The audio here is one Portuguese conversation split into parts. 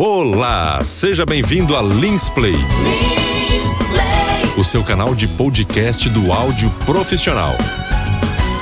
Olá, seja bem-vindo a Linsplay, o seu canal de podcast do áudio profissional.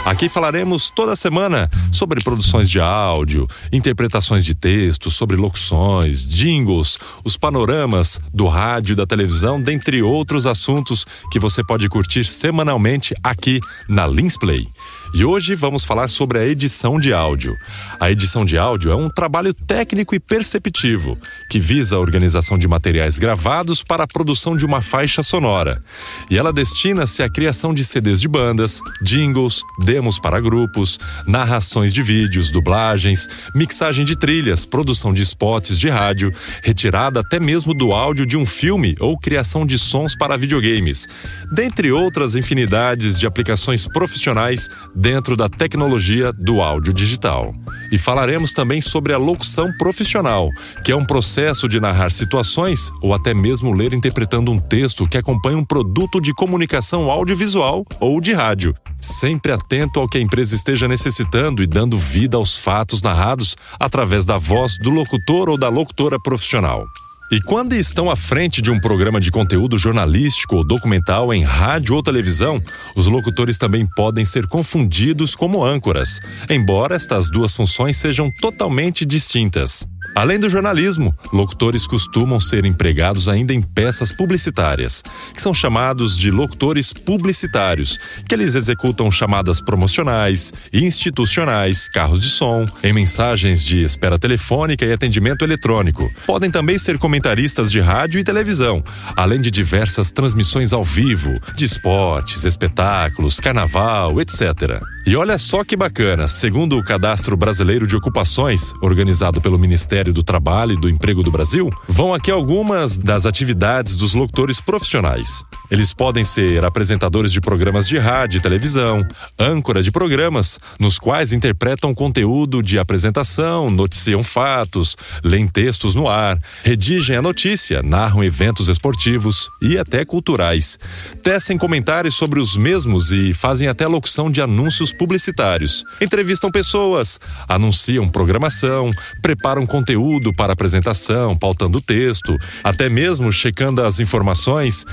Aqui falaremos toda semana sobre produções de áudio, interpretações de textos, sobre locuções, jingles, os panoramas do rádio e da televisão, dentre outros assuntos que você pode curtir semanalmente aqui na Linsplay. E hoje vamos falar sobre a edição de áudio. A edição de áudio é um trabalho técnico e perceptivo que visa a organização de materiais gravados para a produção de uma faixa sonora. E ela destina-se à criação de CDs de bandas, jingles, demos para grupos, narrações de vídeos, dublagens, mixagem de trilhas, produção de spots de rádio, retirada até mesmo do áudio de um filme ou criação de sons para videogames, dentre outras infinidades de aplicações profissionais dentro da tecnologia do áudio digital. E falaremos também sobre a locução profissional, que é um processo de narrar situações ou até mesmo ler interpretando um texto que acompanha um produto de comunicação audiovisual ou de rádio, sempre atento ao que a empresa esteja necessitando e dando vida aos fatos narrados através da voz do locutor ou da locutora profissional. E quando estão à frente de um programa de conteúdo jornalístico ou documental em rádio ou televisão, os locutores também podem ser confundidos como âncoras, embora estas duas funções sejam totalmente distintas. Além do jornalismo, locutores costumam ser empregados ainda em peças publicitárias, que são chamados de locutores publicitários, que eles executam chamadas promocionais, institucionais, carros de som, em mensagens de espera telefônica e atendimento eletrônico. Podem também ser comentaristas de rádio e televisão, além de diversas transmissões ao vivo, de esportes, espetáculos, carnaval, etc. E olha só que bacana, segundo o Cadastro Brasileiro de Ocupações, organizado pelo Ministério do Trabalho e do Emprego do Brasil, vão aqui algumas das atividades dos locutores profissionais. Eles podem ser apresentadores de programas de rádio e televisão, âncora de programas, nos quais interpretam conteúdo de apresentação, noticiam fatos, leem textos no ar, redigem a notícia, narram eventos esportivos e até culturais, tecem comentários sobre os mesmos e fazem até locução de anúncios publicitários. Entrevistam pessoas, anunciam programação, preparam conteúdo para apresentação, pautando texto, até mesmo checando as informações,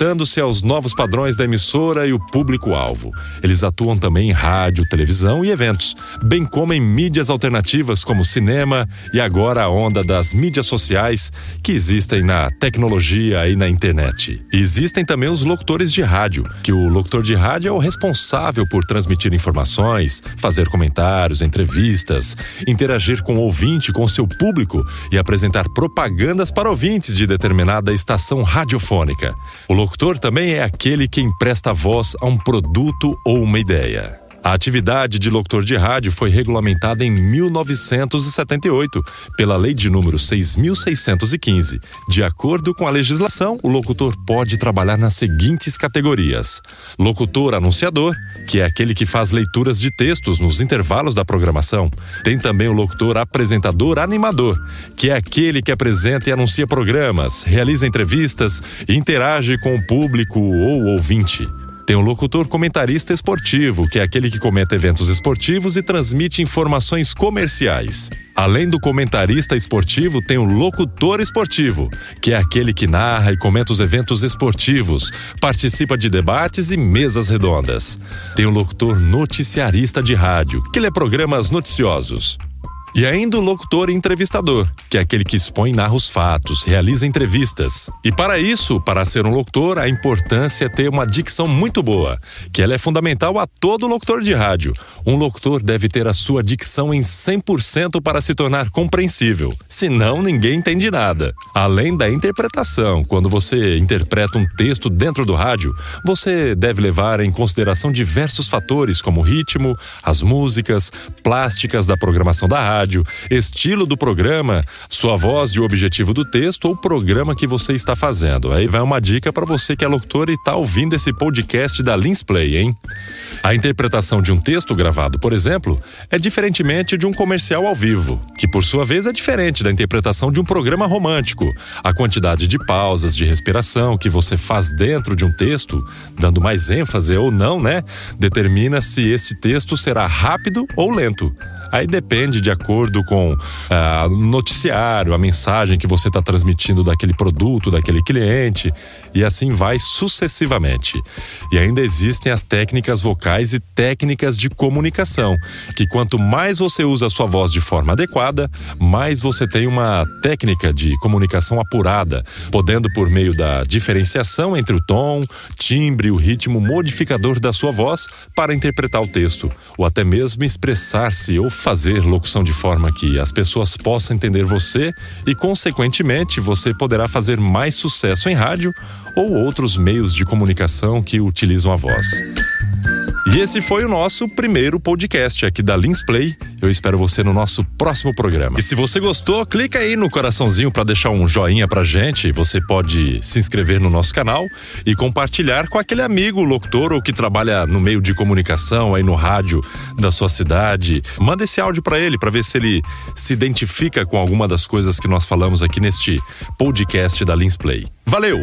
adaptando-se aos novos padrões da emissora e o público-alvo. Eles atuam também em rádio, televisão e eventos, bem como em mídias alternativas como cinema e agora a onda das mídias sociais que existem na tecnologia e na internet. Existem também os locutores de rádio, que o locutor de rádio é o responsável por transmitir transmitir informações, fazer comentários, entrevistas, interagir com o ouvinte, com seu público e apresentar propagandas para ouvintes de determinada estação radiofônica. O locutor também é aquele que empresta voz a um produto ou uma ideia. A atividade de locutor de rádio foi regulamentada em 1978 pela Lei de número 6615. De acordo com a legislação, o locutor pode trabalhar nas seguintes categorias: locutor anunciador, que é aquele que faz leituras de textos nos intervalos da programação. Tem também o locutor apresentador animador, que é aquele que apresenta e anuncia programas, realiza entrevistas e interage com o público ou ouvinte. Tem o locutor comentarista esportivo, que é aquele que comenta eventos esportivos e transmite informações comerciais. Além do comentarista esportivo, tem o locutor esportivo, que é aquele que narra e comenta os eventos esportivos, participa de debates e mesas redondas. Tem o locutor noticiarista de rádio, que lê programas noticiosos. E ainda o locutor e entrevistador, que é aquele que expõe e narra os fatos, realiza entrevistas. E para isso, para ser um locutor, a importância é ter uma dicção muito boa, que ela é fundamental a todo locutor de rádio. Um locutor deve ter a sua dicção em 100% para se tornar compreensível, senão ninguém entende nada. Além da interpretação, quando você interpreta um texto dentro do rádio, você deve levar em consideração diversos fatores como o ritmo, as músicas, plásticas da programação da rádio rádio, estilo do programa, sua voz e o objetivo do texto ou programa que você está fazendo. Aí vai uma dica para você que é locutor e está ouvindo esse podcast da Linsplay, hein? A interpretação de um texto gravado, por exemplo, é diferentemente de um comercial ao vivo, que por sua vez é diferente da interpretação de um programa romântico. A quantidade de pausas, de respiração que você faz dentro de um texto, dando mais ênfase ou não, né, determina se esse texto será rápido ou lento. Aí depende de acordo com ah, o noticiário, a mensagem que você está transmitindo daquele produto, daquele cliente, e assim vai sucessivamente. E ainda existem as técnicas vocais e técnicas de comunicação, que quanto mais você usa a sua voz de forma adequada, mais você tem uma técnica de comunicação apurada, podendo por meio da diferenciação entre o tom, timbre e o ritmo modificador da sua voz para interpretar o texto, ou até mesmo expressar-se ou fazer locução de forma que as pessoas possam entender você e, consequentemente, você poderá fazer mais sucesso em rádio ou outros meios de comunicação que utilizam a voz. E esse foi o nosso primeiro podcast aqui da Lins Play. Eu espero você no nosso próximo programa. E se você gostou, clica aí no coraçãozinho para deixar um joinha pra gente. Você pode se inscrever no nosso canal e compartilhar com aquele amigo locutor ou que trabalha no meio de comunicação aí no rádio da sua cidade. Manda esse áudio para ele para ver se ele se identifica com alguma das coisas que nós falamos aqui neste podcast da Lins Play. Valeu!